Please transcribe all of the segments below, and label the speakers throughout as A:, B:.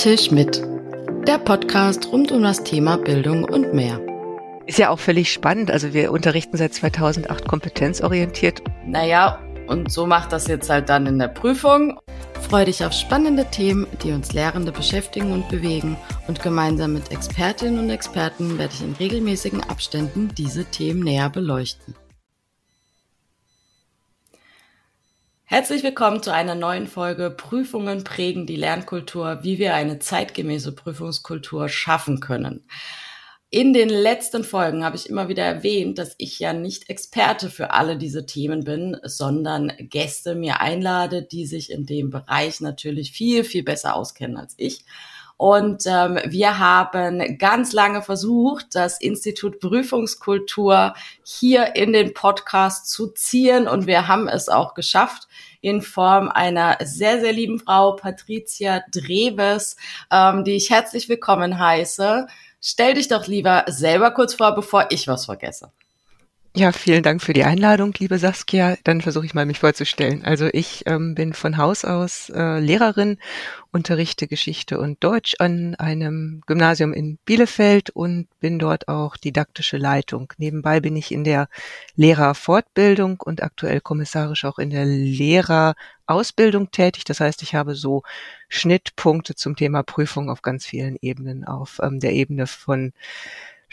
A: Tisch mit. Der Podcast rund um das Thema Bildung und mehr.
B: Ist ja auch völlig spannend. Also wir unterrichten seit 2008 kompetenzorientiert.
A: Naja, und so macht das jetzt halt dann in der Prüfung. Freu dich auf spannende Themen, die uns Lehrende beschäftigen und bewegen. Und gemeinsam mit Expertinnen und Experten werde ich in regelmäßigen Abständen diese Themen näher beleuchten. Herzlich willkommen zu einer neuen Folge Prüfungen prägen die Lernkultur, wie wir eine zeitgemäße Prüfungskultur schaffen können. In den letzten Folgen habe ich immer wieder erwähnt, dass ich ja nicht Experte für alle diese Themen bin, sondern Gäste mir einlade, die sich in dem Bereich natürlich viel, viel besser auskennen als ich. Und ähm, wir haben ganz lange versucht, das Institut Prüfungskultur hier in den Podcast zu ziehen. Und wir haben es auch geschafft in Form einer sehr, sehr lieben Frau, Patricia Dreves, ähm, die ich herzlich willkommen heiße. Stell dich doch lieber selber kurz vor, bevor ich was vergesse.
B: Ja, vielen Dank für die Einladung, liebe Saskia. Dann versuche ich mal, mich vorzustellen. Also ich ähm, bin von Haus aus äh, Lehrerin, unterrichte Geschichte und Deutsch an einem Gymnasium in Bielefeld und bin dort auch didaktische Leitung. Nebenbei bin ich in der Lehrerfortbildung und aktuell kommissarisch auch in der Lehrerausbildung tätig. Das heißt, ich habe so Schnittpunkte zum Thema Prüfung auf ganz vielen Ebenen, auf ähm, der Ebene von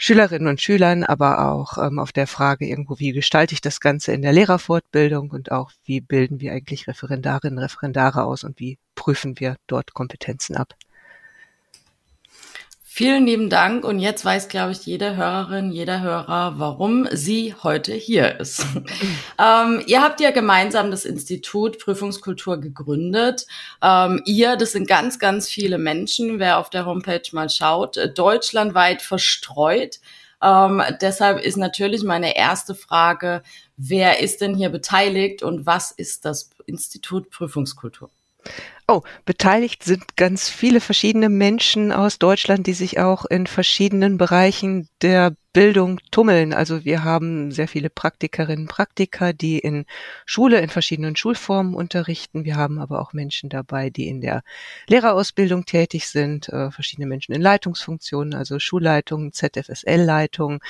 B: Schülerinnen und Schülern, aber auch ähm, auf der Frage irgendwo, wie gestalte ich das Ganze in der Lehrerfortbildung und auch, wie bilden wir eigentlich Referendarinnen, Referendare aus und wie prüfen wir dort Kompetenzen ab.
A: Vielen lieben Dank. Und jetzt weiß, glaube ich, jede Hörerin, jeder Hörer, warum sie heute hier ist. ähm, ihr habt ja gemeinsam das Institut Prüfungskultur gegründet. Ähm, ihr, das sind ganz, ganz viele Menschen, wer auf der Homepage mal schaut, deutschlandweit verstreut. Ähm, deshalb ist natürlich meine erste Frage, wer ist denn hier beteiligt und was ist das Institut Prüfungskultur?
B: Oh, beteiligt sind ganz viele verschiedene Menschen aus Deutschland, die sich auch in verschiedenen Bereichen der Bildung tummeln. Also wir haben sehr viele Praktikerinnen, Praktiker, die in Schule in verschiedenen Schulformen unterrichten. Wir haben aber auch Menschen dabei, die in der Lehrerausbildung tätig sind, äh, verschiedene Menschen in Leitungsfunktionen, also Schulleitungen, ZFSL-Leitungen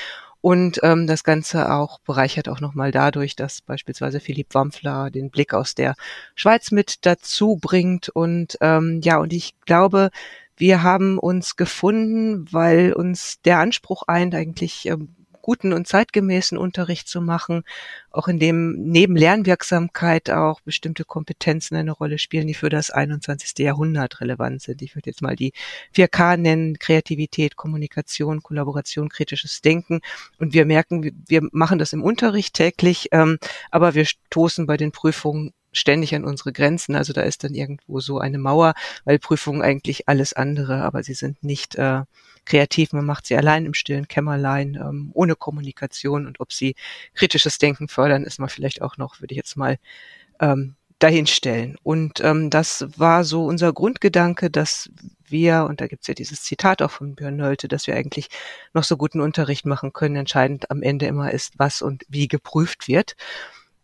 B: und ähm, das Ganze auch bereichert auch nochmal dadurch, dass beispielsweise Philipp Wampfler den Blick aus der Schweiz mit dazu bringt. Und ähm, ja, und ich glaube, wir haben uns gefunden, weil uns der Anspruch eint, eigentlich ähm, guten und zeitgemäßen Unterricht zu machen, auch in dem neben Lernwirksamkeit auch bestimmte Kompetenzen eine Rolle spielen, die für das 21. Jahrhundert relevant sind. Ich würde jetzt mal die 4K nennen, Kreativität, Kommunikation, Kollaboration, kritisches Denken. Und wir merken, wir machen das im Unterricht täglich, ähm, aber wir stoßen bei den Prüfungen ständig an unsere Grenzen. Also da ist dann irgendwo so eine Mauer, weil Prüfungen eigentlich alles andere, aber sie sind nicht äh, kreativ. Man macht sie allein im stillen Kämmerlein, ähm, ohne Kommunikation. Und ob sie kritisches Denken fördern, ist mal vielleicht auch noch, würde ich jetzt mal ähm, dahinstellen. Und ähm, das war so unser Grundgedanke, dass wir, und da gibt's ja dieses Zitat auch von Björn Nölte, dass wir eigentlich noch so guten Unterricht machen können. Entscheidend am Ende immer ist, was und wie geprüft wird.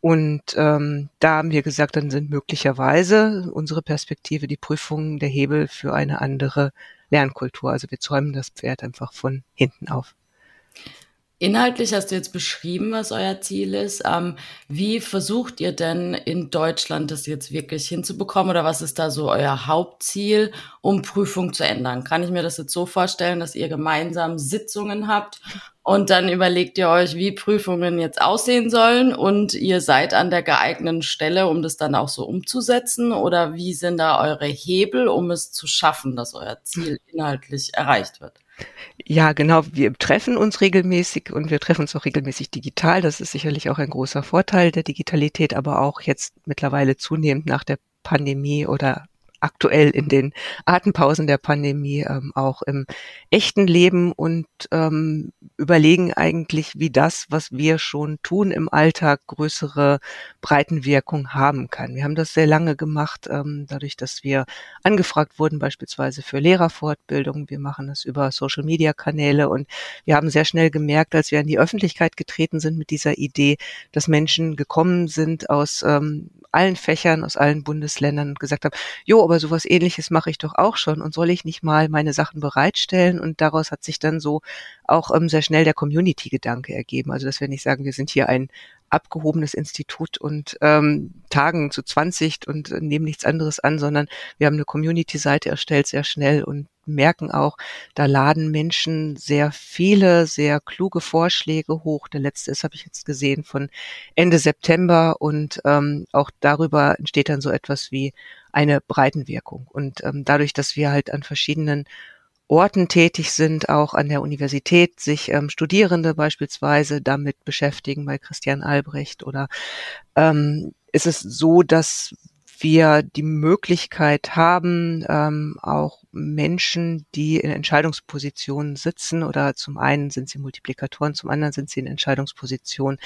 B: Und ähm, da haben wir gesagt, dann sind möglicherweise unsere Perspektive die Prüfungen der Hebel für eine andere Lernkultur. Also wir zäumen das Pferd einfach von hinten auf.
A: Inhaltlich hast du jetzt beschrieben, was euer Ziel ist. Ähm, wie versucht ihr denn in Deutschland das jetzt wirklich hinzubekommen oder was ist da so euer Hauptziel, um Prüfung zu ändern? Kann ich mir das jetzt so vorstellen, dass ihr gemeinsam Sitzungen habt und dann überlegt ihr euch, wie Prüfungen jetzt aussehen sollen und ihr seid an der geeigneten Stelle, um das dann auch so umzusetzen? Oder wie sind da eure Hebel, um es zu schaffen, dass euer Ziel inhaltlich erreicht wird?
B: Ja, genau. Wir treffen uns regelmäßig und wir treffen uns auch regelmäßig digital. Das ist sicherlich auch ein großer Vorteil der Digitalität, aber auch jetzt mittlerweile zunehmend nach der Pandemie oder aktuell in den Atempausen der Pandemie ähm, auch im echten Leben und ähm, überlegen eigentlich, wie das, was wir schon tun im Alltag, größere Breitenwirkung haben kann. Wir haben das sehr lange gemacht, ähm, dadurch, dass wir angefragt wurden, beispielsweise für Lehrerfortbildung. Wir machen das über Social-Media-Kanäle und wir haben sehr schnell gemerkt, als wir an die Öffentlichkeit getreten sind mit dieser Idee, dass Menschen gekommen sind aus ähm, allen Fächern, aus allen Bundesländern und gesagt haben, jo, aber aber sowas ähnliches mache ich doch auch schon und soll ich nicht mal meine Sachen bereitstellen? Und daraus hat sich dann so auch ähm, sehr schnell der Community-Gedanke ergeben. Also dass wir nicht sagen, wir sind hier ein abgehobenes Institut und ähm, tagen zu 20 und äh, nehmen nichts anderes an, sondern wir haben eine Community-Seite erstellt sehr schnell und merken auch, da laden Menschen sehr viele, sehr kluge Vorschläge hoch. Der letzte ist, habe ich jetzt gesehen, von Ende September und ähm, auch darüber entsteht dann so etwas wie eine Breitenwirkung. Und ähm, dadurch, dass wir halt an verschiedenen Orten tätig sind, auch an der Universität, sich ähm, Studierende beispielsweise damit beschäftigen, bei Christian Albrecht oder ähm, ist es so, dass wir die Möglichkeit haben, ähm, auch Menschen, die in Entscheidungspositionen sitzen, oder zum einen sind sie Multiplikatoren, zum anderen sind sie in Entscheidungspositionen,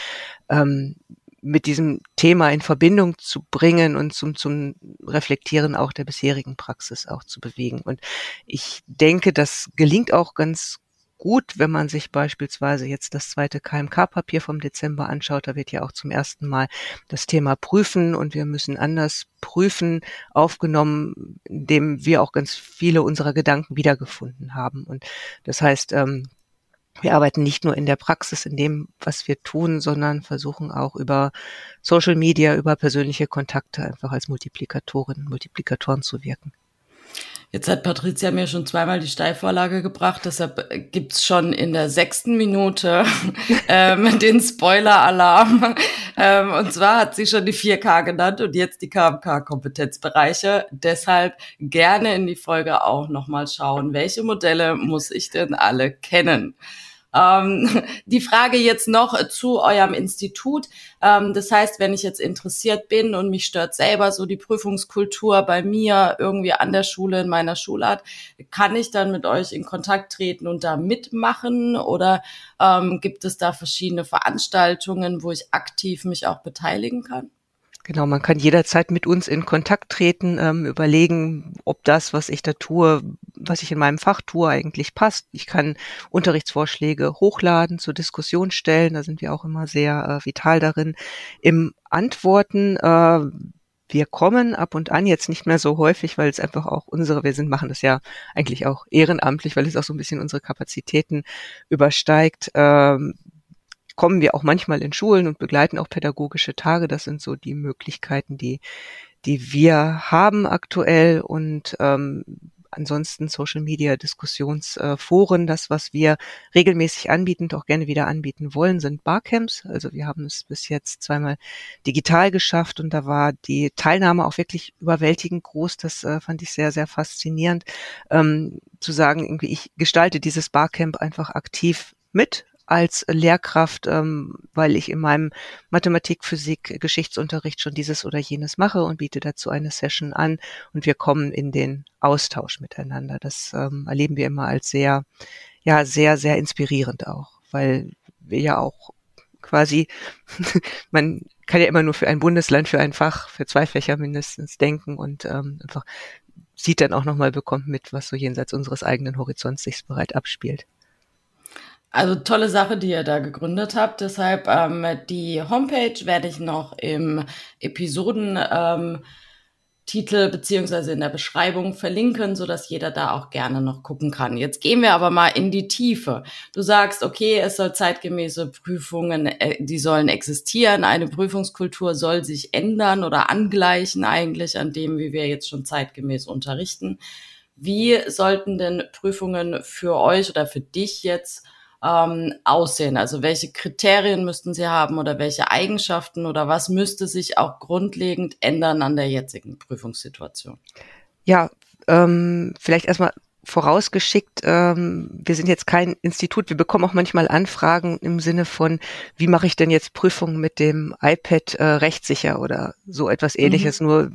B: ähm, mit diesem Thema in Verbindung zu bringen und zum, zum Reflektieren auch der bisherigen Praxis auch zu bewegen. Und ich denke, das gelingt auch ganz gut, wenn man sich beispielsweise jetzt das zweite KMK-Papier vom Dezember anschaut. Da wird ja auch zum ersten Mal das Thema Prüfen und wir müssen anders prüfen aufgenommen, indem wir auch ganz viele unserer Gedanken wiedergefunden haben. Und das heißt, ähm, wir arbeiten nicht nur in der Praxis, in dem, was wir tun, sondern versuchen auch über Social Media, über persönliche Kontakte einfach als Multiplikatoren, Multiplikatoren zu wirken.
A: Jetzt hat Patricia mir schon zweimal die Steilvorlage gebracht, deshalb gibt's schon in der sechsten Minute ähm, den Spoiler-Alarm. Ähm, und zwar hat sie schon die 4K genannt und jetzt die KMK-Kompetenzbereiche. Deshalb gerne in die Folge auch nochmal schauen, welche Modelle muss ich denn alle kennen? Ähm, die Frage jetzt noch zu eurem Institut. Ähm, das heißt, wenn ich jetzt interessiert bin und mich stört selber so die Prüfungskultur bei mir irgendwie an der Schule, in meiner Schulart, kann ich dann mit euch in Kontakt treten und da mitmachen? Oder ähm, gibt es da verschiedene Veranstaltungen, wo ich aktiv mich auch beteiligen kann?
B: Genau, man kann jederzeit mit uns in Kontakt treten, ähm, überlegen, ob das, was ich da tue, was ich in meinem Fach tue, eigentlich passt. Ich kann Unterrichtsvorschläge hochladen, zur Diskussion stellen. Da sind wir auch immer sehr äh, vital darin. Im Antworten äh, wir kommen ab und an jetzt nicht mehr so häufig, weil es einfach auch unsere, wir sind, machen das ja eigentlich auch ehrenamtlich, weil es auch so ein bisschen unsere Kapazitäten übersteigt. Ähm, kommen wir auch manchmal in Schulen und begleiten auch pädagogische Tage. Das sind so die Möglichkeiten, die, die wir haben aktuell und ähm, ansonsten Social Media Diskussionsforen. Das, was wir regelmäßig anbieten auch gerne wieder anbieten wollen, sind Barcamps. Also wir haben es bis jetzt zweimal digital geschafft und da war die Teilnahme auch wirklich überwältigend groß. Das äh, fand ich sehr, sehr faszinierend, ähm, zu sagen, irgendwie ich gestalte dieses Barcamp einfach aktiv mit als Lehrkraft, ähm, weil ich in meinem Mathematik, Physik, Geschichtsunterricht schon dieses oder jenes mache und biete dazu eine Session an und wir kommen in den Austausch miteinander. Das ähm, erleben wir immer als sehr, ja, sehr, sehr inspirierend auch, weil wir ja auch quasi, man kann ja immer nur für ein Bundesland, für ein Fach, für zwei Fächer mindestens denken und ähm, einfach sieht dann auch nochmal, bekommt mit, was so jenseits unseres eigenen Horizonts sich bereit abspielt.
A: Also tolle Sache, die ihr da gegründet habt. Deshalb ähm, die Homepage werde ich noch im Episoden ähm, beziehungsweise in der Beschreibung verlinken, so dass jeder da auch gerne noch gucken kann. Jetzt gehen wir aber mal in die Tiefe. Du sagst, okay, es soll zeitgemäße Prüfungen, äh, die sollen existieren. Eine Prüfungskultur soll sich ändern oder angleichen eigentlich an dem, wie wir jetzt schon zeitgemäß unterrichten. Wie sollten denn Prüfungen für euch oder für dich jetzt ähm, aussehen? Also welche Kriterien müssten sie haben oder welche Eigenschaften oder was müsste sich auch grundlegend ändern an der jetzigen Prüfungssituation?
B: Ja, ähm, vielleicht erstmal vorausgeschickt, ähm, wir sind jetzt kein Institut, wir bekommen auch manchmal Anfragen im Sinne von, wie mache ich denn jetzt Prüfungen mit dem iPad äh, rechtssicher oder so etwas ähnliches, mhm. nur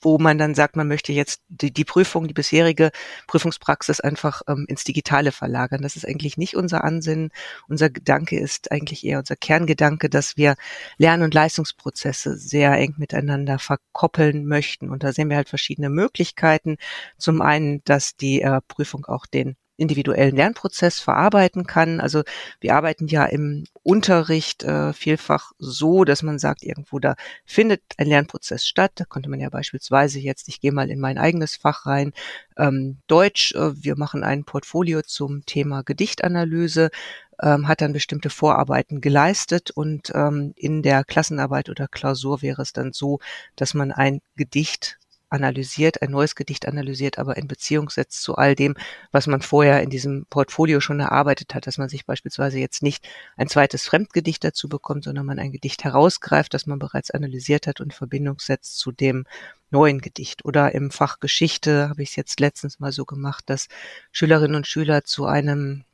B: wo man dann sagt, man möchte jetzt die, die Prüfung, die bisherige Prüfungspraxis einfach ähm, ins Digitale verlagern. Das ist eigentlich nicht unser Ansinnen. Unser Gedanke ist eigentlich eher unser Kerngedanke, dass wir Lern- und Leistungsprozesse sehr eng miteinander verkoppeln möchten. Und da sehen wir halt verschiedene Möglichkeiten. Zum einen, dass die äh, Prüfung auch den individuellen Lernprozess verarbeiten kann. Also wir arbeiten ja im Unterricht äh, vielfach so, dass man sagt, irgendwo da findet ein Lernprozess statt. Da konnte man ja beispielsweise jetzt, ich gehe mal in mein eigenes Fach rein, ähm, Deutsch, äh, wir machen ein Portfolio zum Thema Gedichtanalyse, ähm, hat dann bestimmte Vorarbeiten geleistet und ähm, in der Klassenarbeit oder Klausur wäre es dann so, dass man ein Gedicht analysiert, ein neues Gedicht analysiert, aber in Beziehung setzt zu all dem, was man vorher in diesem Portfolio schon erarbeitet hat, dass man sich beispielsweise jetzt nicht ein zweites Fremdgedicht dazu bekommt, sondern man ein Gedicht herausgreift, das man bereits analysiert hat und in Verbindung setzt zu dem neuen Gedicht. Oder im Fach Geschichte habe ich es jetzt letztens mal so gemacht, dass Schülerinnen und Schüler zu einem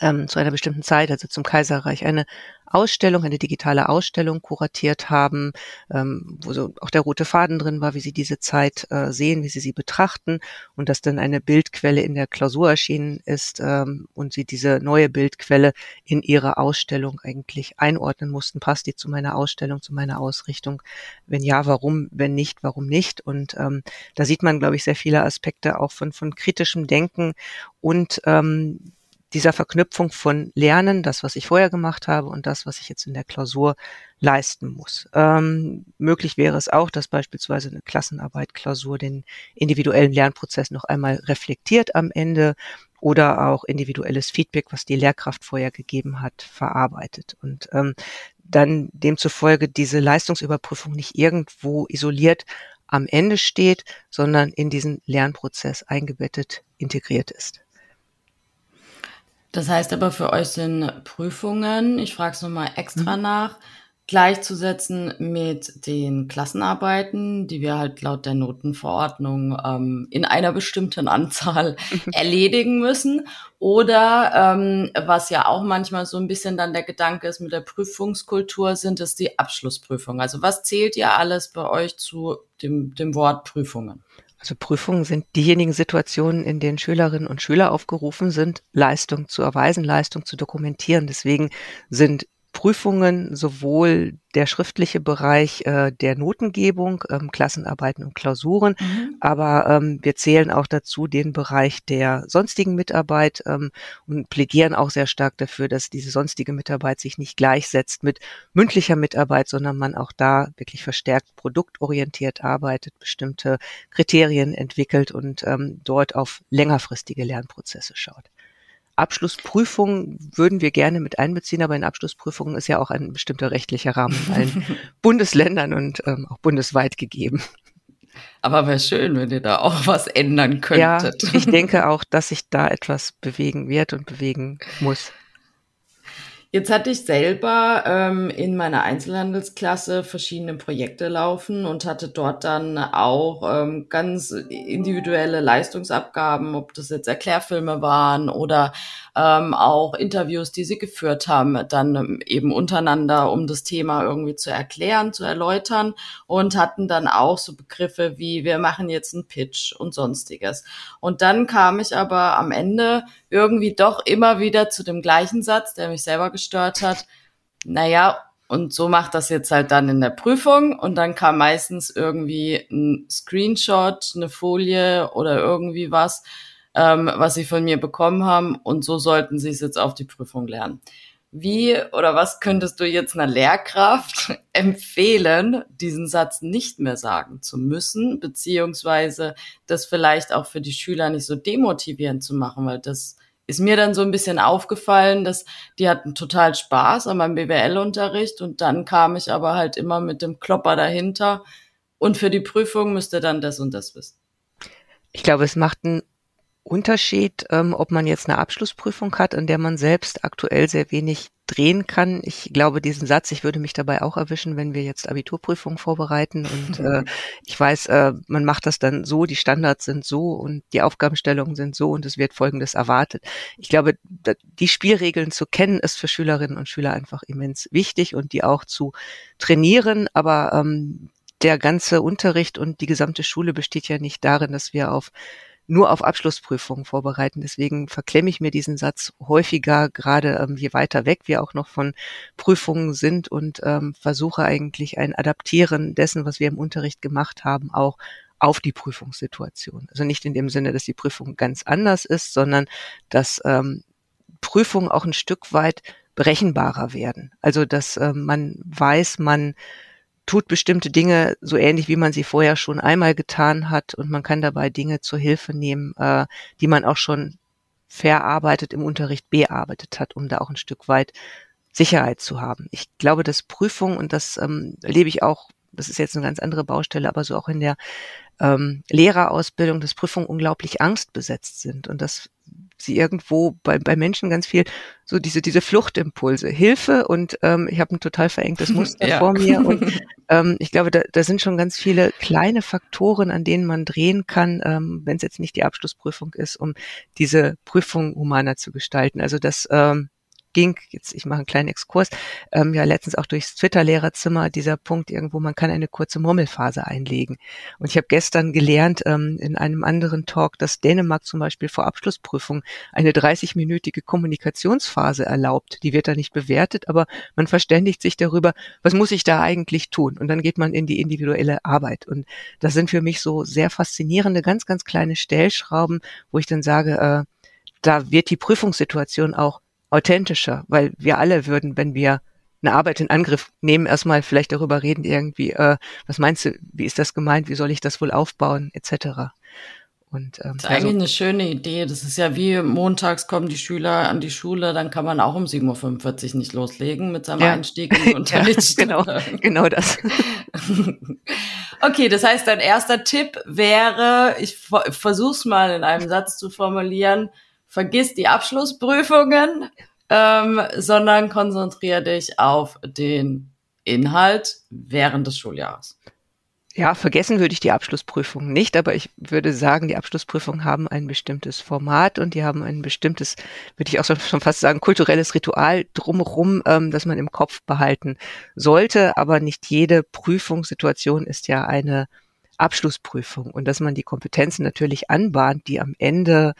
B: ähm, zu einer bestimmten Zeit, also zum Kaiserreich, eine Ausstellung, eine digitale Ausstellung kuratiert haben, ähm, wo so auch der rote Faden drin war, wie sie diese Zeit äh, sehen, wie sie sie betrachten und dass dann eine Bildquelle in der Klausur erschienen ist ähm, und sie diese neue Bildquelle in ihre Ausstellung eigentlich einordnen mussten. Passt die zu meiner Ausstellung, zu meiner Ausrichtung? Wenn ja, warum? Wenn nicht, warum nicht? Und ähm, da sieht man, glaube ich, sehr viele Aspekte auch von, von kritischem Denken und ähm, dieser Verknüpfung von Lernen, das, was ich vorher gemacht habe und das, was ich jetzt in der Klausur leisten muss. Ähm, möglich wäre es auch, dass beispielsweise eine Klassenarbeit, Klausur den individuellen Lernprozess noch einmal reflektiert am Ende oder auch individuelles Feedback, was die Lehrkraft vorher gegeben hat, verarbeitet. Und ähm, dann demzufolge diese Leistungsüberprüfung nicht irgendwo isoliert am Ende steht, sondern in diesen Lernprozess eingebettet integriert ist.
A: Das heißt aber für euch sind Prüfungen, ich frage es nochmal extra mhm. nach, gleichzusetzen mit den Klassenarbeiten, die wir halt laut der Notenverordnung ähm, in einer bestimmten Anzahl erledigen müssen. Oder ähm, was ja auch manchmal so ein bisschen dann der Gedanke ist mit der Prüfungskultur, sind es die Abschlussprüfungen. Also was zählt ihr alles bei euch zu dem, dem Wort Prüfungen?
B: Also Prüfungen sind diejenigen Situationen, in denen Schülerinnen und Schüler aufgerufen sind, Leistung zu erweisen, Leistung zu dokumentieren. Deswegen sind Prüfungen sowohl der schriftliche Bereich äh, der Notengebung, ähm, Klassenarbeiten und Klausuren, mhm. aber ähm, wir zählen auch dazu den Bereich der sonstigen Mitarbeit ähm, und plädieren auch sehr stark dafür, dass diese sonstige Mitarbeit sich nicht gleichsetzt mit mündlicher Mitarbeit, sondern man auch da wirklich verstärkt produktorientiert arbeitet, bestimmte Kriterien entwickelt und ähm, dort auf längerfristige Lernprozesse schaut. Abschlussprüfungen würden wir gerne mit einbeziehen, aber in Abschlussprüfungen ist ja auch ein bestimmter rechtlicher Rahmen in allen Bundesländern und ähm, auch bundesweit gegeben.
A: Aber wäre schön, wenn ihr da auch was ändern könntet.
B: Ja, ich denke auch, dass sich da etwas bewegen wird und bewegen muss.
A: Jetzt hatte ich selber ähm, in meiner Einzelhandelsklasse verschiedene Projekte laufen und hatte dort dann auch ähm, ganz individuelle Leistungsabgaben, ob das jetzt Erklärfilme waren oder ähm, auch Interviews, die sie geführt haben, dann ähm, eben untereinander, um das Thema irgendwie zu erklären, zu erläutern und hatten dann auch so Begriffe wie wir machen jetzt einen Pitch und sonstiges. Und dann kam ich aber am Ende irgendwie doch immer wieder zu dem gleichen Satz, der mich selber gestört hat. Naja, und so macht das jetzt halt dann in der Prüfung und dann kam meistens irgendwie ein Screenshot, eine Folie oder irgendwie was, ähm, was sie von mir bekommen haben und so sollten sie es jetzt auf die Prüfung lernen. Wie oder was könntest du jetzt einer Lehrkraft empfehlen, diesen Satz nicht mehr sagen zu müssen, beziehungsweise das vielleicht auch für die Schüler nicht so demotivierend zu machen, weil das ist mir dann so ein bisschen aufgefallen, dass die hatten total Spaß an meinem BWL-Unterricht und dann kam ich aber halt immer mit dem Klopper dahinter und für die Prüfung müsste dann das und das wissen.
B: Ich glaube, es macht einen Unterschied, ähm, ob man jetzt eine Abschlussprüfung hat, in der man selbst aktuell sehr wenig drehen kann. Ich glaube, diesen Satz, ich würde mich dabei auch erwischen, wenn wir jetzt Abiturprüfungen vorbereiten und äh, ich weiß, äh, man macht das dann so, die Standards sind so und die Aufgabenstellungen sind so und es wird Folgendes erwartet. Ich glaube, die Spielregeln zu kennen, ist für Schülerinnen und Schüler einfach immens wichtig und die auch zu trainieren, aber ähm, der ganze Unterricht und die gesamte Schule besteht ja nicht darin, dass wir auf nur auf Abschlussprüfungen vorbereiten. Deswegen verklemme ich mir diesen Satz häufiger, gerade ähm, je weiter weg wir auch noch von Prüfungen sind und ähm, versuche eigentlich ein Adaptieren dessen, was wir im Unterricht gemacht haben, auch auf die Prüfungssituation. Also nicht in dem Sinne, dass die Prüfung ganz anders ist, sondern dass ähm, Prüfungen auch ein Stück weit berechenbarer werden. Also dass äh, man weiß, man tut bestimmte Dinge so ähnlich, wie man sie vorher schon einmal getan hat und man kann dabei Dinge zur Hilfe nehmen, äh, die man auch schon verarbeitet im Unterricht bearbeitet hat, um da auch ein Stück weit Sicherheit zu haben. Ich glaube, dass Prüfung, und das ähm, erlebe ich auch, das ist jetzt eine ganz andere Baustelle, aber so auch in der ähm, Lehrerausbildung, dass Prüfungen unglaublich angstbesetzt sind und dass sie irgendwo bei, bei Menschen ganz viel so diese diese Fluchtimpulse, Hilfe und ähm, ich habe ein total verengtes Muster ja. vor mir und ähm, ich glaube, da, da sind schon ganz viele kleine Faktoren, an denen man drehen kann, ähm, wenn es jetzt nicht die Abschlussprüfung ist, um diese Prüfung humaner zu gestalten. Also das ähm, ging, jetzt ich mache einen kleinen Exkurs, ähm, ja letztens auch durchs Twitter-Lehrerzimmer dieser Punkt irgendwo, man kann eine kurze Murmelphase einlegen. Und ich habe gestern gelernt ähm, in einem anderen Talk, dass Dänemark zum Beispiel vor Abschlussprüfung eine 30-minütige Kommunikationsphase erlaubt. Die wird da nicht bewertet, aber man verständigt sich darüber, was muss ich da eigentlich tun? Und dann geht man in die individuelle Arbeit. Und das sind für mich so sehr faszinierende, ganz, ganz kleine Stellschrauben, wo ich dann sage, äh, da wird die Prüfungssituation auch authentischer, weil wir alle würden, wenn wir eine Arbeit in Angriff nehmen, erstmal vielleicht darüber reden, irgendwie, äh, was meinst du, wie ist das gemeint, wie soll ich das wohl aufbauen, etc.
A: Und, ähm, das ist eigentlich also, eine schöne Idee. Das ist ja wie montags kommen die Schüler an die Schule, dann kann man auch um 7.45 Uhr nicht loslegen mit seinem ja. Einstieg in den Unterricht.
B: ja, genau, genau das.
A: okay, das heißt, dein erster Tipp wäre, ich versuch's mal in einem Satz zu formulieren, vergiss die Abschlussprüfungen, ähm, sondern konzentriere dich auf den Inhalt während des Schuljahres.
B: Ja, vergessen würde ich die Abschlussprüfung nicht, aber ich würde sagen, die Abschlussprüfungen haben ein bestimmtes Format und die haben ein bestimmtes, würde ich auch schon fast sagen, kulturelles Ritual drumherum, ähm, das man im Kopf behalten sollte. Aber nicht jede Prüfungssituation ist ja eine Abschlussprüfung und dass man die Kompetenzen natürlich anbahnt, die am Ende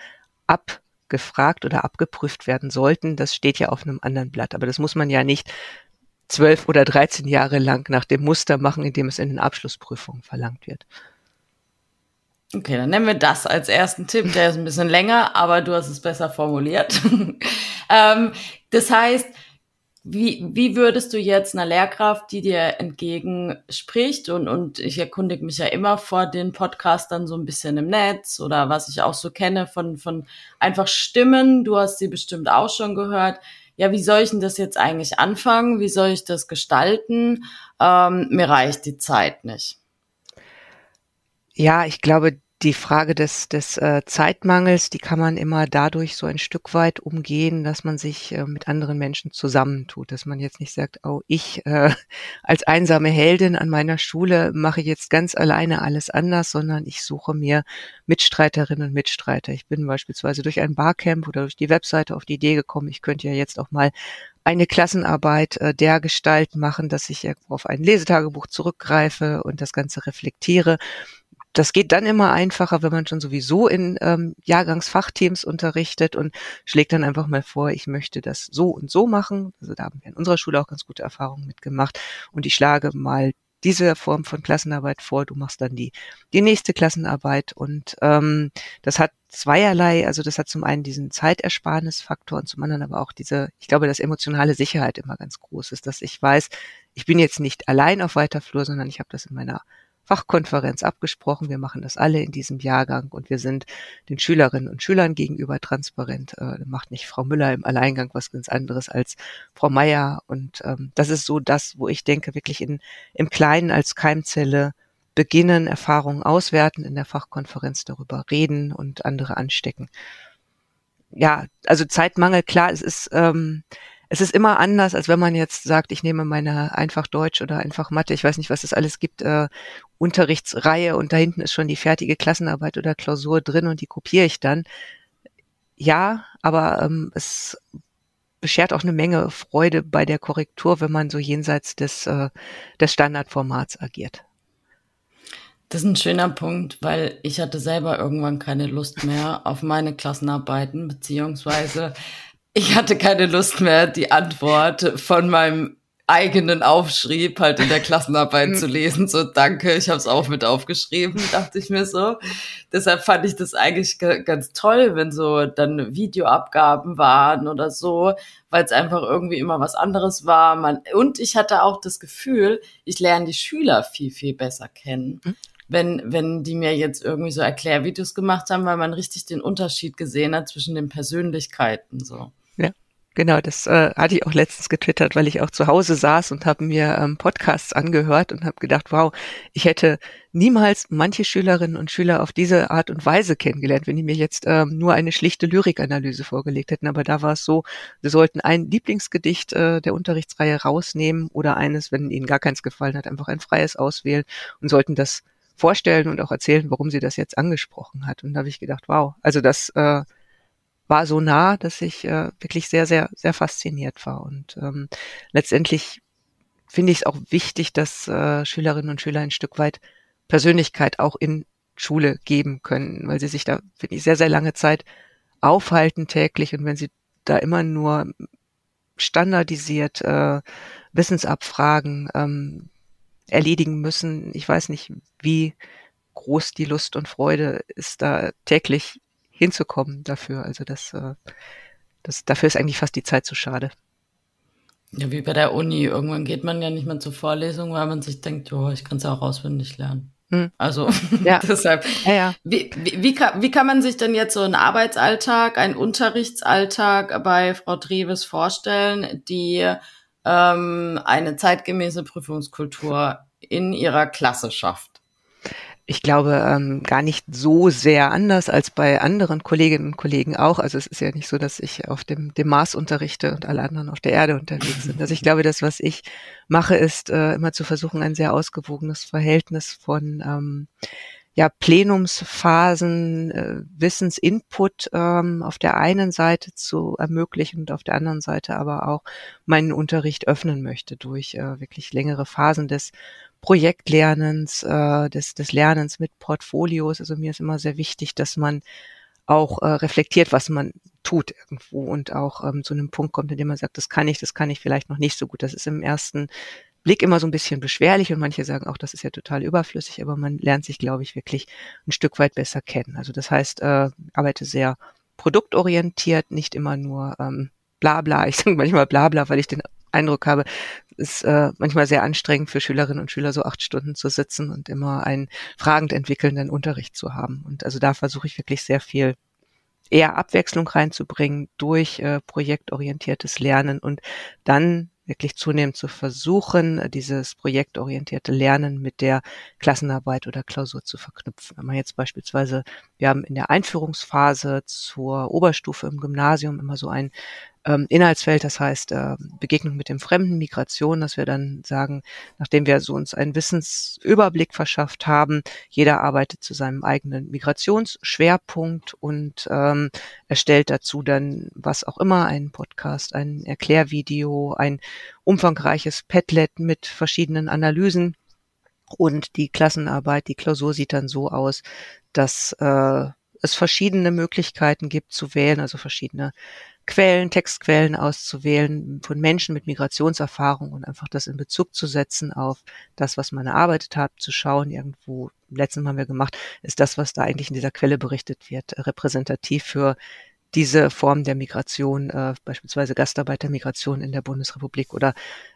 B: ab gefragt oder abgeprüft werden sollten, das steht ja auf einem anderen Blatt. Aber das muss man ja nicht zwölf oder dreizehn Jahre lang nach dem Muster machen, in dem es in den Abschlussprüfungen verlangt wird.
A: Okay, dann nehmen wir das als ersten Tipp. Der ist ein bisschen länger, aber du hast es besser formuliert. ähm, das heißt, wie, wie würdest du jetzt einer Lehrkraft, die dir entgegenspricht, und, und ich erkundige mich ja immer vor den Podcastern so ein bisschen im Netz oder was ich auch so kenne von, von einfach Stimmen, du hast sie bestimmt auch schon gehört. Ja, wie soll ich denn das jetzt eigentlich anfangen? Wie soll ich das gestalten? Ähm, mir reicht die Zeit nicht.
B: Ja, ich glaube, die Frage des, des äh, Zeitmangels, die kann man immer dadurch so ein Stück weit umgehen, dass man sich äh, mit anderen Menschen zusammentut, dass man jetzt nicht sagt, oh, ich äh, als einsame Heldin an meiner Schule mache jetzt ganz alleine alles anders, sondern ich suche mir Mitstreiterinnen und Mitstreiter. Ich bin beispielsweise durch ein Barcamp oder durch die Webseite auf die Idee gekommen, ich könnte ja jetzt auch mal eine Klassenarbeit äh, der Gestalt machen, dass ich auf ein Lesetagebuch zurückgreife und das Ganze reflektiere das geht dann immer einfacher, wenn man schon sowieso in ähm, Jahrgangsfachteams unterrichtet und schlägt dann einfach mal vor, ich möchte das so und so machen. Also da haben wir in unserer Schule auch ganz gute Erfahrungen mitgemacht. Und ich schlage mal diese Form von Klassenarbeit vor, du machst dann die, die nächste Klassenarbeit und ähm, das hat zweierlei, also das hat zum einen diesen Zeitersparnisfaktor und zum anderen aber auch diese, ich glaube, dass emotionale Sicherheit immer ganz groß ist, dass ich weiß, ich bin jetzt nicht allein auf weiter Flur, sondern ich habe das in meiner Fachkonferenz abgesprochen. Wir machen das alle in diesem Jahrgang und wir sind den Schülerinnen und Schülern gegenüber transparent. Äh, macht nicht Frau Müller im Alleingang was ganz anderes als Frau Meier. Und ähm, das ist so das, wo ich denke, wirklich in, im Kleinen als Keimzelle beginnen, Erfahrungen auswerten, in der Fachkonferenz darüber reden und andere anstecken. Ja, also Zeitmangel, klar, es ist ähm, es ist immer anders, als wenn man jetzt sagt, ich nehme meine einfach Deutsch oder einfach Mathe, ich weiß nicht, was es alles gibt, äh, Unterrichtsreihe und da hinten ist schon die fertige Klassenarbeit oder Klausur drin und die kopiere ich dann. Ja, aber ähm, es beschert auch eine Menge Freude bei der Korrektur, wenn man so jenseits des, äh, des Standardformats agiert.
A: Das ist ein schöner Punkt, weil ich hatte selber irgendwann keine Lust mehr auf meine Klassenarbeiten, beziehungsweise ich hatte keine Lust mehr, die Antwort von meinem eigenen aufschrieb, halt in der Klassenarbeit mhm. zu lesen. So, danke, ich habe es auch mit aufgeschrieben, dachte ich mir so. Deshalb fand ich das eigentlich ganz toll, wenn so dann Videoabgaben waren oder so, weil es einfach irgendwie immer was anderes war. Man, und ich hatte auch das Gefühl, ich lerne die Schüler viel, viel besser kennen. Mhm wenn, wenn die mir jetzt irgendwie so Erklärvideos gemacht haben, weil man richtig den Unterschied gesehen hat zwischen den Persönlichkeiten so.
B: Genau, das äh, hatte ich auch letztens getwittert, weil ich auch zu Hause saß und habe mir ähm, Podcasts angehört und habe gedacht, wow, ich hätte niemals manche Schülerinnen und Schüler auf diese Art und Weise kennengelernt, wenn die mir jetzt ähm, nur eine schlichte Lyrikanalyse vorgelegt hätten. Aber da war es so, sie sollten ein Lieblingsgedicht äh, der Unterrichtsreihe rausnehmen oder eines, wenn ihnen gar keins gefallen hat, einfach ein freies auswählen und sollten das vorstellen und auch erzählen, warum sie das jetzt angesprochen hat. Und da habe ich gedacht, wow, also das äh, war so nah, dass ich äh, wirklich sehr, sehr, sehr fasziniert war. Und ähm, letztendlich finde ich es auch wichtig, dass äh, Schülerinnen und Schüler ein Stück weit Persönlichkeit auch in Schule geben können, weil sie sich da, finde ich, sehr, sehr lange Zeit aufhalten täglich. Und wenn sie da immer nur standardisiert äh, Wissensabfragen ähm, erledigen müssen, ich weiß nicht, wie groß die Lust und Freude ist, da täglich hinzukommen dafür. Also das, äh, das, dafür ist eigentlich fast die Zeit zu schade.
A: Ja, wie bei der Uni. Irgendwann geht man ja nicht mehr zur Vorlesung, weil man sich denkt, jo, ich kann es ja auch auswendig lernen. Hm. Also ja. deshalb. Ja, ja. Wie, wie, wie, kann, wie kann man sich denn jetzt so einen Arbeitsalltag, einen Unterrichtsalltag bei Frau Treves vorstellen, die ähm, eine zeitgemäße Prüfungskultur in ihrer Klasse schafft?
B: Ich glaube, ähm, gar nicht so sehr anders als bei anderen Kolleginnen und Kollegen auch. Also es ist ja nicht so, dass ich auf dem, dem Mars unterrichte und alle anderen auf der Erde unterwegs sind. Also ich glaube, das, was ich mache, ist äh, immer zu versuchen, ein sehr ausgewogenes Verhältnis von ähm, ja, Plenumsphasen, äh, Wissensinput ähm, auf der einen Seite zu ermöglichen und auf der anderen Seite aber auch meinen Unterricht öffnen möchte durch äh, wirklich längere Phasen des Projektlernens, äh, des, des Lernens mit Portfolios. Also mir ist immer sehr wichtig, dass man auch äh, reflektiert, was man tut irgendwo und auch ähm, zu einem Punkt kommt, in dem man sagt, das kann ich, das kann ich vielleicht noch nicht so gut. Das ist im ersten Blick immer so ein bisschen beschwerlich und manche sagen auch, das ist ja total überflüssig, aber man lernt sich, glaube ich, wirklich ein Stück weit besser kennen. Also das heißt, äh, arbeite sehr produktorientiert, nicht immer nur ähm, bla bla. Ich sage manchmal bla bla, weil ich den Eindruck habe, ist äh, manchmal sehr anstrengend für Schülerinnen und Schüler, so acht Stunden zu sitzen und immer einen fragend entwickelnden Unterricht zu haben. Und also da versuche ich wirklich sehr viel eher Abwechslung reinzubringen durch äh, projektorientiertes Lernen und dann wirklich zunehmend zu versuchen, dieses projektorientierte Lernen mit der Klassenarbeit oder Klausur zu verknüpfen. Wenn man jetzt beispielsweise, wir haben in der Einführungsphase zur Oberstufe im Gymnasium immer so ein ähm, Inhaltsfeld, das heißt äh, Begegnung mit dem Fremden, Migration, dass wir dann sagen, nachdem wir so uns einen Wissensüberblick verschafft haben, jeder arbeitet zu seinem eigenen Migrationsschwerpunkt und ähm, erstellt dazu dann was auch immer, einen Podcast, ein Erklärvideo, ein umfangreiches Padlet mit verschiedenen Analysen. Und die Klassenarbeit, die Klausur sieht dann so aus, dass äh, es verschiedene Möglichkeiten gibt zu wählen, also verschiedene Quellen, Textquellen auszuwählen von Menschen mit Migrationserfahrung und einfach das in Bezug zu setzen auf das, was man erarbeitet hat, zu schauen, irgendwo, letzten haben wir gemacht, ist das, was da eigentlich in dieser Quelle berichtet wird, repräsentativ für diese Form der Migration, äh, beispielsweise Gastarbeitermigration in der Bundesrepublik oder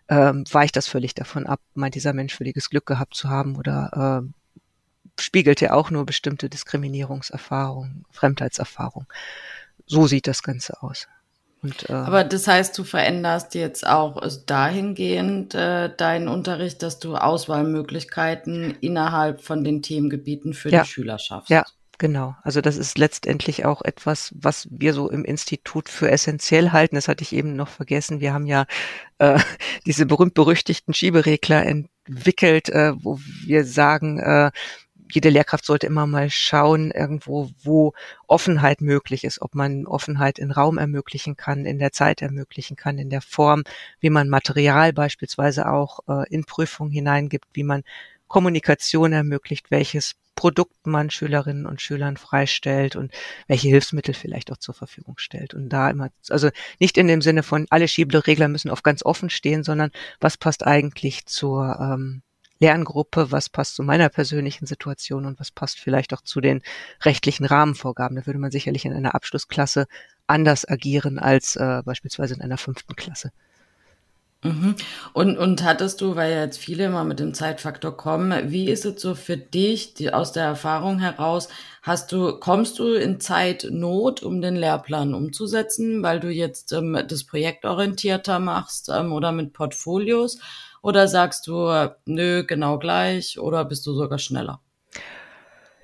B: ähm, weicht das völlig davon ab, meint dieser Mensch völliges Glück gehabt zu haben oder äh, spiegelt er auch nur bestimmte Diskriminierungserfahrungen, Fremdheitserfahrungen. So sieht das Ganze aus.
A: Und, äh, Aber das heißt, du veränderst jetzt auch dahingehend äh, deinen Unterricht, dass du Auswahlmöglichkeiten innerhalb von den Themengebieten für ja, die Schüler schaffst.
B: Ja, Genau, also das ist letztendlich auch etwas, was wir so im Institut für essentiell halten. Das hatte ich eben noch vergessen. Wir haben ja äh, diese berühmt-berüchtigten Schieberegler entwickelt, äh, wo wir sagen, äh, jede Lehrkraft sollte immer mal schauen, irgendwo, wo Offenheit möglich ist, ob man Offenheit in Raum ermöglichen kann, in der Zeit ermöglichen kann, in der Form, wie man Material beispielsweise auch äh, in Prüfungen hineingibt, wie man Kommunikation ermöglicht, welches Produkt man Schülerinnen und Schülern freistellt und welche Hilfsmittel vielleicht auch zur Verfügung stellt. Und da immer, also nicht in dem Sinne von alle Schieberegler müssen auf ganz offen stehen, sondern was passt eigentlich zur ähm, Lerngruppe, was passt zu meiner persönlichen Situation und was passt vielleicht auch zu den rechtlichen Rahmenvorgaben. Da würde man sicherlich in einer Abschlussklasse anders agieren als äh, beispielsweise in einer fünften Klasse.
A: Mhm. Und, und hattest du, weil ja jetzt viele immer mit dem Zeitfaktor kommen, wie ist es so für dich, die, aus der Erfahrung heraus, hast du, kommst du in Zeitnot, um den Lehrplan umzusetzen, weil du jetzt ähm, das projektorientierter machst ähm, oder mit Portfolios? Oder sagst du, nö, genau gleich oder bist du sogar schneller?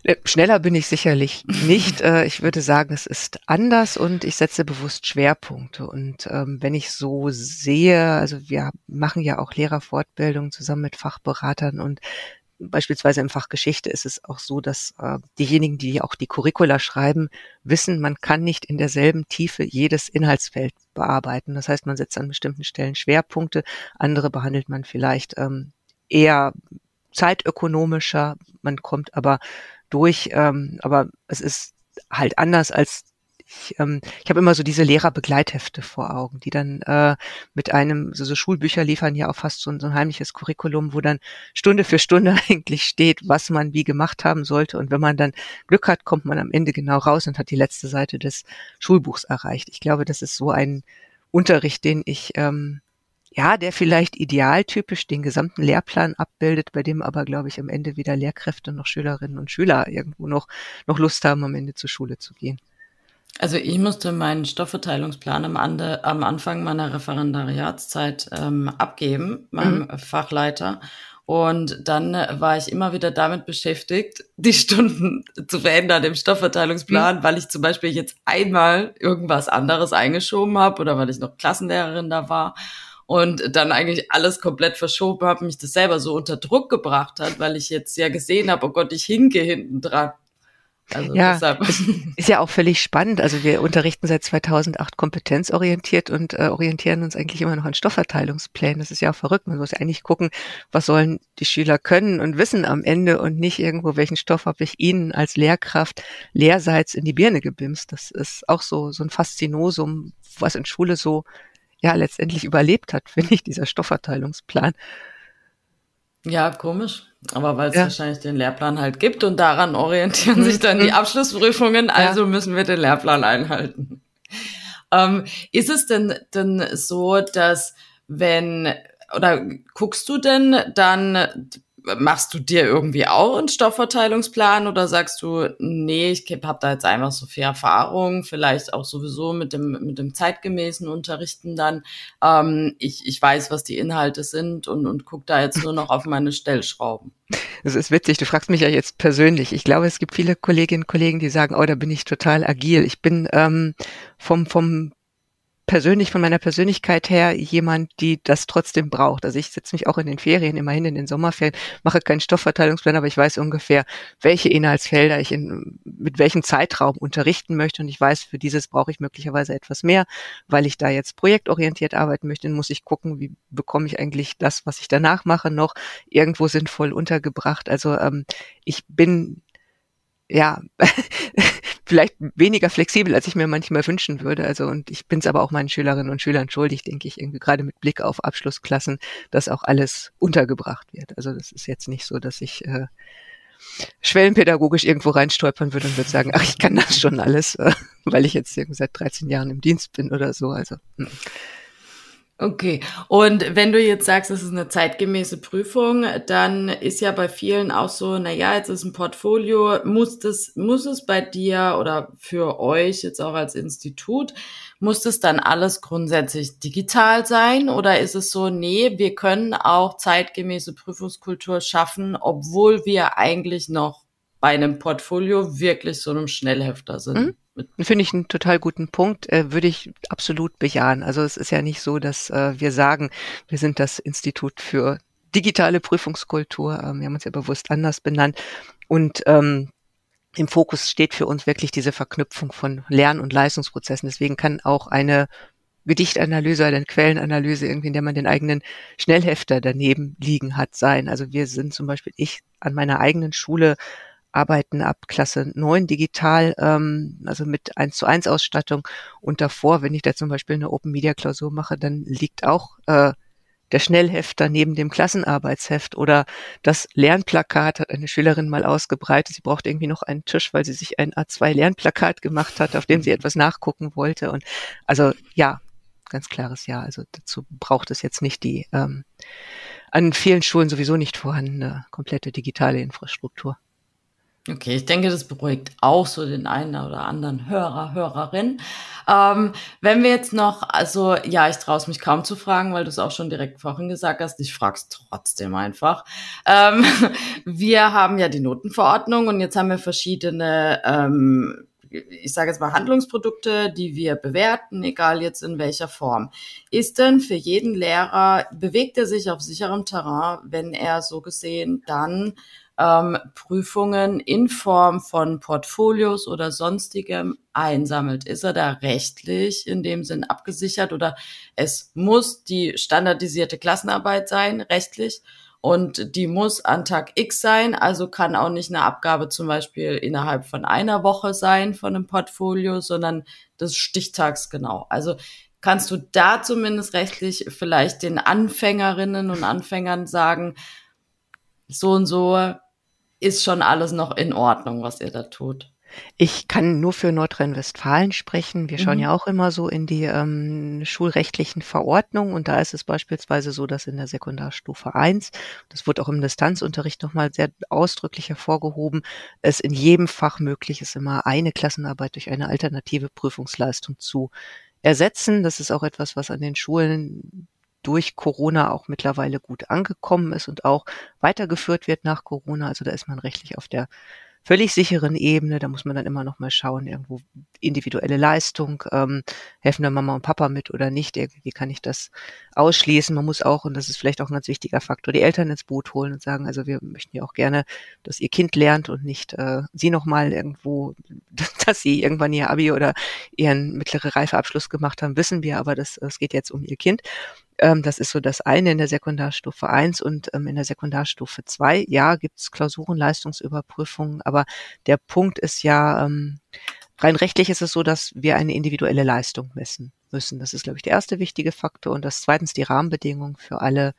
B: Äh, schneller bin ich sicherlich nicht. Äh, ich würde sagen, es ist anders und ich setze bewusst Schwerpunkte. Und ähm, wenn ich so sehe, also wir machen ja auch Lehrerfortbildung zusammen mit Fachberatern und beispielsweise im Fach Geschichte ist es auch so, dass äh, diejenigen, die auch die Curricula schreiben, wissen, man kann nicht in derselben Tiefe jedes Inhaltsfeld bearbeiten. Das heißt, man setzt an bestimmten Stellen Schwerpunkte, andere behandelt man vielleicht ähm, eher zeitökonomischer, man kommt aber durch, ähm, aber es ist halt anders als ich, ähm, ich habe immer so diese Lehrerbegleithefte vor Augen, die dann äh, mit einem, so, so Schulbücher liefern ja auch fast so ein, so ein heimliches Curriculum, wo dann Stunde für Stunde eigentlich steht, was man wie gemacht haben sollte. Und wenn man dann Glück hat, kommt man am Ende genau raus und hat die letzte Seite des Schulbuchs erreicht. Ich glaube, das ist so ein Unterricht, den ich ähm, ja, der vielleicht idealtypisch den gesamten Lehrplan abbildet, bei dem aber, glaube ich, am Ende weder Lehrkräfte noch Schülerinnen und Schüler irgendwo noch, noch Lust haben, am Ende zur Schule zu gehen.
A: Also ich musste meinen Stoffverteilungsplan am, Ande, am Anfang meiner Referendariatszeit ähm, abgeben, meinem mhm. Fachleiter. Und dann war ich immer wieder damit beschäftigt, die Stunden zu verändern im Stoffverteilungsplan, mhm. weil ich zum Beispiel jetzt einmal irgendwas anderes eingeschoben habe oder weil ich noch Klassenlehrerin da war und dann eigentlich alles komplett verschoben habe, mich das selber so unter Druck gebracht hat, weil ich jetzt ja gesehen habe, oh Gott, ich hinke hinten dran.
B: Also ja, ist ja auch völlig spannend. Also wir unterrichten seit 2008 kompetenzorientiert und äh, orientieren uns eigentlich immer noch an Stoffverteilungsplänen. Das ist ja auch verrückt. Man muss ja eigentlich gucken, was sollen die Schüler können und wissen am Ende und nicht irgendwo, welchen Stoff habe ich ihnen als Lehrkraft lehrseits in die Birne gebimst. Das ist auch so, so ein Faszinosum, was in Schule so ja letztendlich überlebt hat, finde ich, dieser Stoffverteilungsplan.
A: Ja, komisch. Aber weil es ja. wahrscheinlich den Lehrplan halt gibt und daran orientieren mhm. sich dann die mhm. Abschlussprüfungen, also ja. müssen wir den Lehrplan einhalten. Ähm, ist es denn, denn so, dass wenn, oder guckst du denn dann machst du dir irgendwie auch einen Stoffverteilungsplan oder sagst du, nee, ich habe da jetzt einfach so viel Erfahrung, vielleicht auch sowieso mit dem, mit dem zeitgemäßen Unterrichten dann. Ähm, ich, ich weiß, was die Inhalte sind und, und guck da jetzt nur noch auf meine Stellschrauben.
B: Es ist witzig, du fragst mich ja jetzt persönlich. Ich glaube, es gibt viele Kolleginnen und Kollegen, die sagen, oh, da bin ich total agil. Ich bin ähm, vom, vom persönlich von meiner Persönlichkeit her jemand, die das trotzdem braucht. Also ich setze mich auch in den Ferien, immerhin in den Sommerferien, mache keinen Stoffverteilungsplan, aber ich weiß ungefähr, welche Inhaltsfelder ich in, mit welchem Zeitraum unterrichten möchte und ich weiß, für dieses brauche ich möglicherweise etwas mehr, weil ich da jetzt projektorientiert arbeiten möchte, dann muss ich gucken, wie bekomme ich eigentlich das, was ich danach mache, noch irgendwo sinnvoll untergebracht. Also ähm, ich bin ja, vielleicht weniger flexibel, als ich mir manchmal wünschen würde. Also und ich bin es aber auch meinen Schülerinnen und Schülern schuldig, denke ich, irgendwie gerade mit Blick auf Abschlussklassen, dass auch alles untergebracht wird. Also das ist jetzt nicht so, dass ich äh, schwellenpädagogisch irgendwo reinstolpern würde und würde sagen, ach, ich kann das schon alles, äh, weil ich jetzt irgendwie seit 13 Jahren im Dienst bin oder so. Also mh.
A: Okay. Und wenn du jetzt sagst, es ist eine zeitgemäße Prüfung, dann ist ja bei vielen auch so, na ja, jetzt ist ein Portfolio, muss das, muss es bei dir oder für euch jetzt auch als Institut, muss das dann alles grundsätzlich digital sein oder ist es so, nee, wir können auch zeitgemäße Prüfungskultur schaffen, obwohl wir eigentlich noch bei einem Portfolio wirklich so einem Schnellhefter sind? Mhm.
B: Finde ich einen total guten Punkt, äh, würde ich absolut bejahen. Also es ist ja nicht so, dass äh, wir sagen, wir sind das Institut für digitale Prüfungskultur. Ähm, wir haben uns ja bewusst anders benannt. Und ähm, im Fokus steht für uns wirklich diese Verknüpfung von Lern- und Leistungsprozessen. Deswegen kann auch eine Gedichtanalyse oder eine Quellenanalyse, irgendwie, in der man den eigenen Schnellhefter daneben liegen hat, sein. Also wir sind zum Beispiel, ich an meiner eigenen Schule arbeiten ab Klasse 9 digital, ähm, also mit 1 zu 1 Ausstattung. Und davor, wenn ich da zum Beispiel eine Open Media Klausur mache, dann liegt auch äh, der Schnellhefter neben dem Klassenarbeitsheft oder das Lernplakat hat eine Schülerin mal ausgebreitet. Sie braucht irgendwie noch einen Tisch, weil sie sich ein A2 Lernplakat gemacht hat, auf dem sie etwas nachgucken wollte. Und also ja, ganz klares Ja. Also dazu braucht es jetzt nicht die ähm, an vielen Schulen sowieso nicht vorhandene komplette digitale Infrastruktur.
A: Okay, ich denke, das beruhigt auch so den einen oder anderen Hörer, Hörerin. Ähm, wenn wir jetzt noch, also ja, ich traue es mich kaum zu fragen, weil du es auch schon direkt vorhin gesagt hast, ich frage es trotzdem einfach. Ähm, wir haben ja die Notenverordnung und jetzt haben wir verschiedene, ähm, ich sage jetzt mal Handlungsprodukte, die wir bewerten, egal jetzt in welcher Form. Ist denn für jeden Lehrer, bewegt er sich auf sicherem Terrain, wenn er so gesehen dann ähm, Prüfungen in Form von Portfolios oder sonstigem einsammelt. Ist er da rechtlich in dem Sinn abgesichert oder es muss die standardisierte Klassenarbeit sein, rechtlich? Und die muss an Tag X sein, also kann auch nicht eine Abgabe zum Beispiel innerhalb von einer Woche sein von einem Portfolio, sondern des Stichtags genau. Also kannst du da zumindest rechtlich vielleicht den Anfängerinnen und Anfängern sagen, so und so ist schon alles noch in Ordnung, was ihr da tut.
B: Ich kann nur für Nordrhein-Westfalen sprechen. Wir schauen mhm. ja auch immer so in die ähm, schulrechtlichen Verordnungen und da ist es beispielsweise so, dass in der Sekundarstufe 1, das wurde auch im Distanzunterricht nochmal sehr ausdrücklich hervorgehoben, es in jedem Fach möglich ist, immer eine Klassenarbeit durch eine alternative Prüfungsleistung zu ersetzen. Das ist auch etwas, was an den Schulen durch Corona auch mittlerweile gut angekommen ist und auch weitergeführt wird nach Corona. Also da ist man rechtlich auf der völlig sicheren Ebene. Da muss man dann immer noch mal schauen, irgendwo individuelle Leistung, ähm, helfen da Mama und Papa mit oder nicht, irgendwie kann ich das ausschließen. Man muss auch, und das ist vielleicht auch ein ganz wichtiger Faktor, die Eltern ins Boot holen und sagen, also wir möchten ja auch gerne, dass ihr Kind lernt und nicht äh, sie nochmal irgendwo, dass sie irgendwann ihr Abi oder ihren mittlere Reifeabschluss gemacht haben, wissen wir, aber das, das geht jetzt um ihr Kind. Ähm, das ist so das eine in der Sekundarstufe 1 und ähm, in der Sekundarstufe 2, ja, gibt es Klausurenleistungsüberprüfungen, aber der Punkt ist ja, ähm, rein rechtlich ist es so, dass wir eine individuelle Leistung messen müssen. Das ist, glaube ich, der erste wichtige Faktor. Und das zweitens die Rahmenbedingungen für alle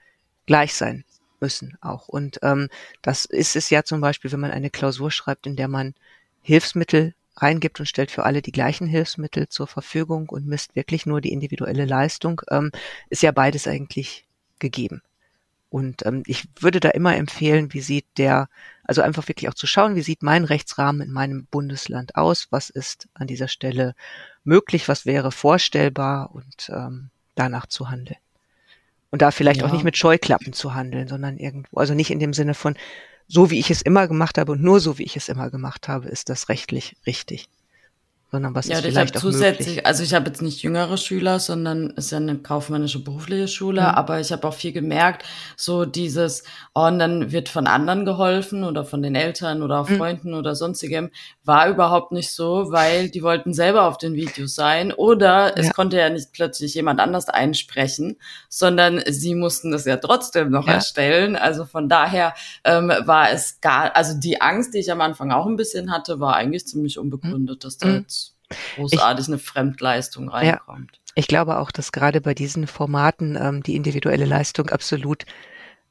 B: gleich sein müssen auch. Und ähm, das ist es ja zum Beispiel, wenn man eine Klausur schreibt, in der man Hilfsmittel reingibt und stellt für alle die gleichen Hilfsmittel zur Verfügung und misst wirklich nur die individuelle Leistung, ähm, ist ja beides eigentlich gegeben. Und ähm, ich würde da immer empfehlen, wie sieht der, also einfach wirklich auch zu schauen, wie sieht mein Rechtsrahmen in meinem Bundesland aus, was ist an dieser Stelle möglich, was wäre vorstellbar und ähm, danach zu handeln. Und da vielleicht ja. auch nicht mit Scheuklappen zu handeln, sondern irgendwo, also nicht in dem Sinne von, so wie ich es immer gemacht habe und nur so wie ich es immer gemacht habe, ist das rechtlich richtig sondern was ja, ist vielleicht ich auch zusätzlich, möglich.
A: Also ich habe jetzt nicht jüngere Schüler, sondern ist ja eine kaufmännische berufliche Schule, mhm. aber ich habe auch viel gemerkt, so dieses, oh, und dann wird von anderen geholfen oder von den Eltern oder mhm. Freunden oder sonstigem, war überhaupt nicht so, weil die wollten selber auf den Videos sein oder es ja. konnte ja nicht plötzlich jemand anders einsprechen, sondern sie mussten das ja trotzdem noch ja. erstellen. Also von daher ähm, war es gar, also die Angst, die ich am Anfang auch ein bisschen hatte, war eigentlich ziemlich unbegründet, dass da mhm. jetzt großartig ich, eine Fremdleistung reinkommt. Ja,
B: ich glaube auch, dass gerade bei diesen Formaten ähm, die individuelle Leistung absolut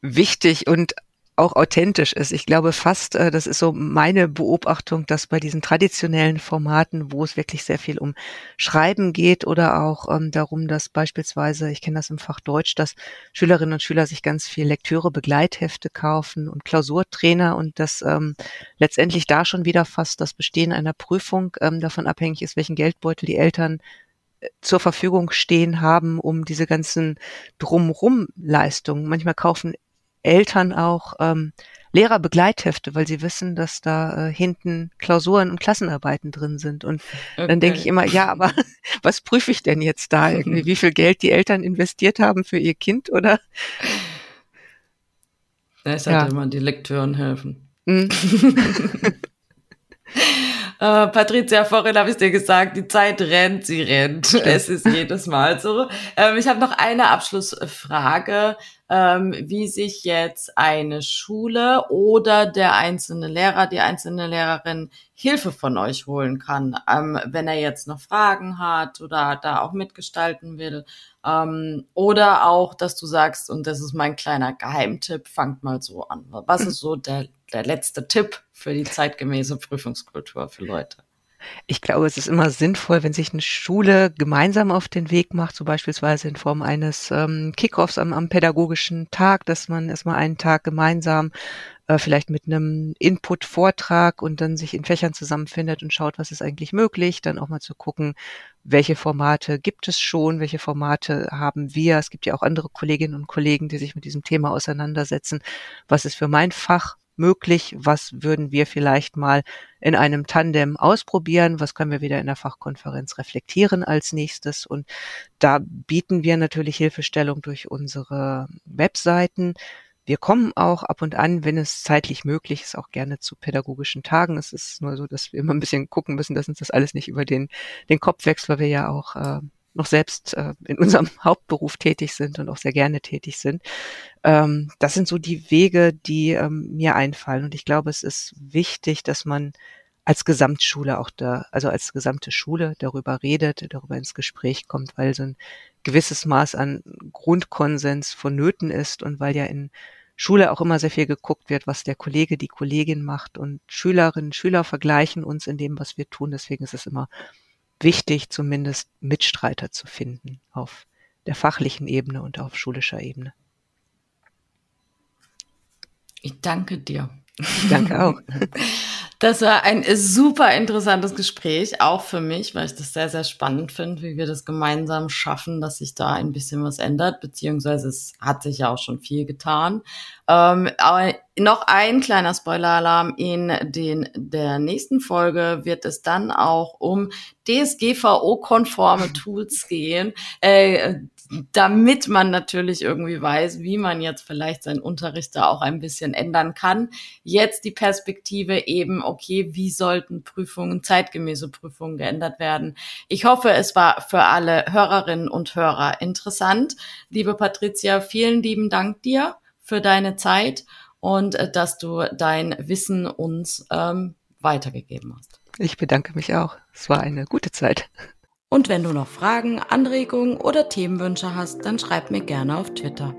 B: wichtig und auch authentisch ist. Ich glaube fast, äh, das ist so meine Beobachtung, dass bei diesen traditionellen Formaten, wo es wirklich sehr viel um Schreiben geht oder auch ähm, darum, dass beispielsweise, ich kenne das im Fach Deutsch, dass Schülerinnen und Schüler sich ganz viel Lektüre, Begleithefte kaufen und Klausurtrainer und dass ähm, letztendlich da schon wieder fast das Bestehen einer Prüfung ähm, davon abhängig ist, welchen Geldbeutel die Eltern äh, zur Verfügung stehen haben, um diese ganzen Drumrum-Leistungen. Manchmal kaufen Eltern auch ähm, Lehrerbegleithefte, weil sie wissen, dass da äh, hinten Klausuren und Klassenarbeiten drin sind. Und okay. dann denke ich immer, ja, aber was prüfe ich denn jetzt da irgendwie? Wie viel Geld die Eltern investiert haben für ihr Kind oder?
A: Es ja. immer die Lektüren helfen. Mhm. Äh, Patricia, vorhin habe ich dir gesagt, die Zeit rennt, sie rennt. Stimmt. Es ist jedes Mal so. Ähm, ich habe noch eine Abschlussfrage, ähm, wie sich jetzt eine Schule oder der einzelne Lehrer, die einzelne Lehrerin Hilfe von euch holen kann, ähm, wenn er jetzt noch Fragen hat oder da auch mitgestalten will. Ähm, oder auch, dass du sagst, und das ist mein kleiner Geheimtipp, fangt mal so an. Was ist so der, der letzte Tipp für die zeitgemäße Prüfungskultur für Leute?
B: Ich glaube, es ist immer sinnvoll, wenn sich eine Schule gemeinsam auf den Weg macht, so beispielsweise in Form eines ähm, Kickoffs am, am pädagogischen Tag, dass man erstmal einen Tag gemeinsam äh, vielleicht mit einem Input-Vortrag und dann sich in Fächern zusammenfindet und schaut, was ist eigentlich möglich, dann auch mal zu gucken, welche Formate gibt es schon, welche Formate haben wir. Es gibt ja auch andere Kolleginnen und Kollegen, die sich mit diesem Thema auseinandersetzen. Was ist für mein Fach möglich? Was würden wir vielleicht mal in einem Tandem ausprobieren? Was können wir wieder in der Fachkonferenz reflektieren als nächstes? Und da bieten wir natürlich Hilfestellung durch unsere Webseiten. Wir kommen auch ab und an, wenn es zeitlich möglich ist, auch gerne zu pädagogischen Tagen. Es ist nur so, dass wir immer ein bisschen gucken müssen, dass uns das alles nicht über den, den Kopf wächst, weil wir ja auch äh, noch selbst äh, in unserem Hauptberuf tätig sind und auch sehr gerne tätig sind. Ähm, das sind so die Wege, die ähm, mir einfallen. Und ich glaube, es ist wichtig, dass man als Gesamtschule auch da, also als gesamte Schule darüber redet, darüber ins Gespräch kommt, weil so ein gewisses Maß an Grundkonsens vonnöten ist und weil ja in Schule auch immer sehr viel geguckt wird, was der Kollege, die Kollegin macht und Schülerinnen, Schüler vergleichen uns in dem, was wir tun. Deswegen ist es immer wichtig, zumindest Mitstreiter zu finden auf der fachlichen Ebene und auf schulischer Ebene.
A: Ich danke dir.
B: Ich danke auch.
A: Das war ein super interessantes Gespräch, auch für mich, weil ich das sehr, sehr spannend finde, wie wir das gemeinsam schaffen, dass sich da ein bisschen was ändert, beziehungsweise es hat sich ja auch schon viel getan. Ähm, aber noch ein kleiner Spoiler-Alarm. In den, der nächsten Folge wird es dann auch um DSGVO-konforme Tools gehen. Äh, damit man natürlich irgendwie weiß, wie man jetzt vielleicht seinen Unterricht da auch ein bisschen ändern kann. Jetzt die Perspektive eben, okay, wie sollten Prüfungen, zeitgemäße Prüfungen geändert werden? Ich hoffe, es war für alle Hörerinnen und Hörer interessant. Liebe Patricia, vielen lieben Dank dir für deine Zeit und äh, dass du dein Wissen uns ähm, weitergegeben hast.
B: Ich bedanke mich auch. Es war eine gute Zeit.
A: Und wenn du noch Fragen, Anregungen oder Themenwünsche hast, dann schreib mir gerne auf Twitter.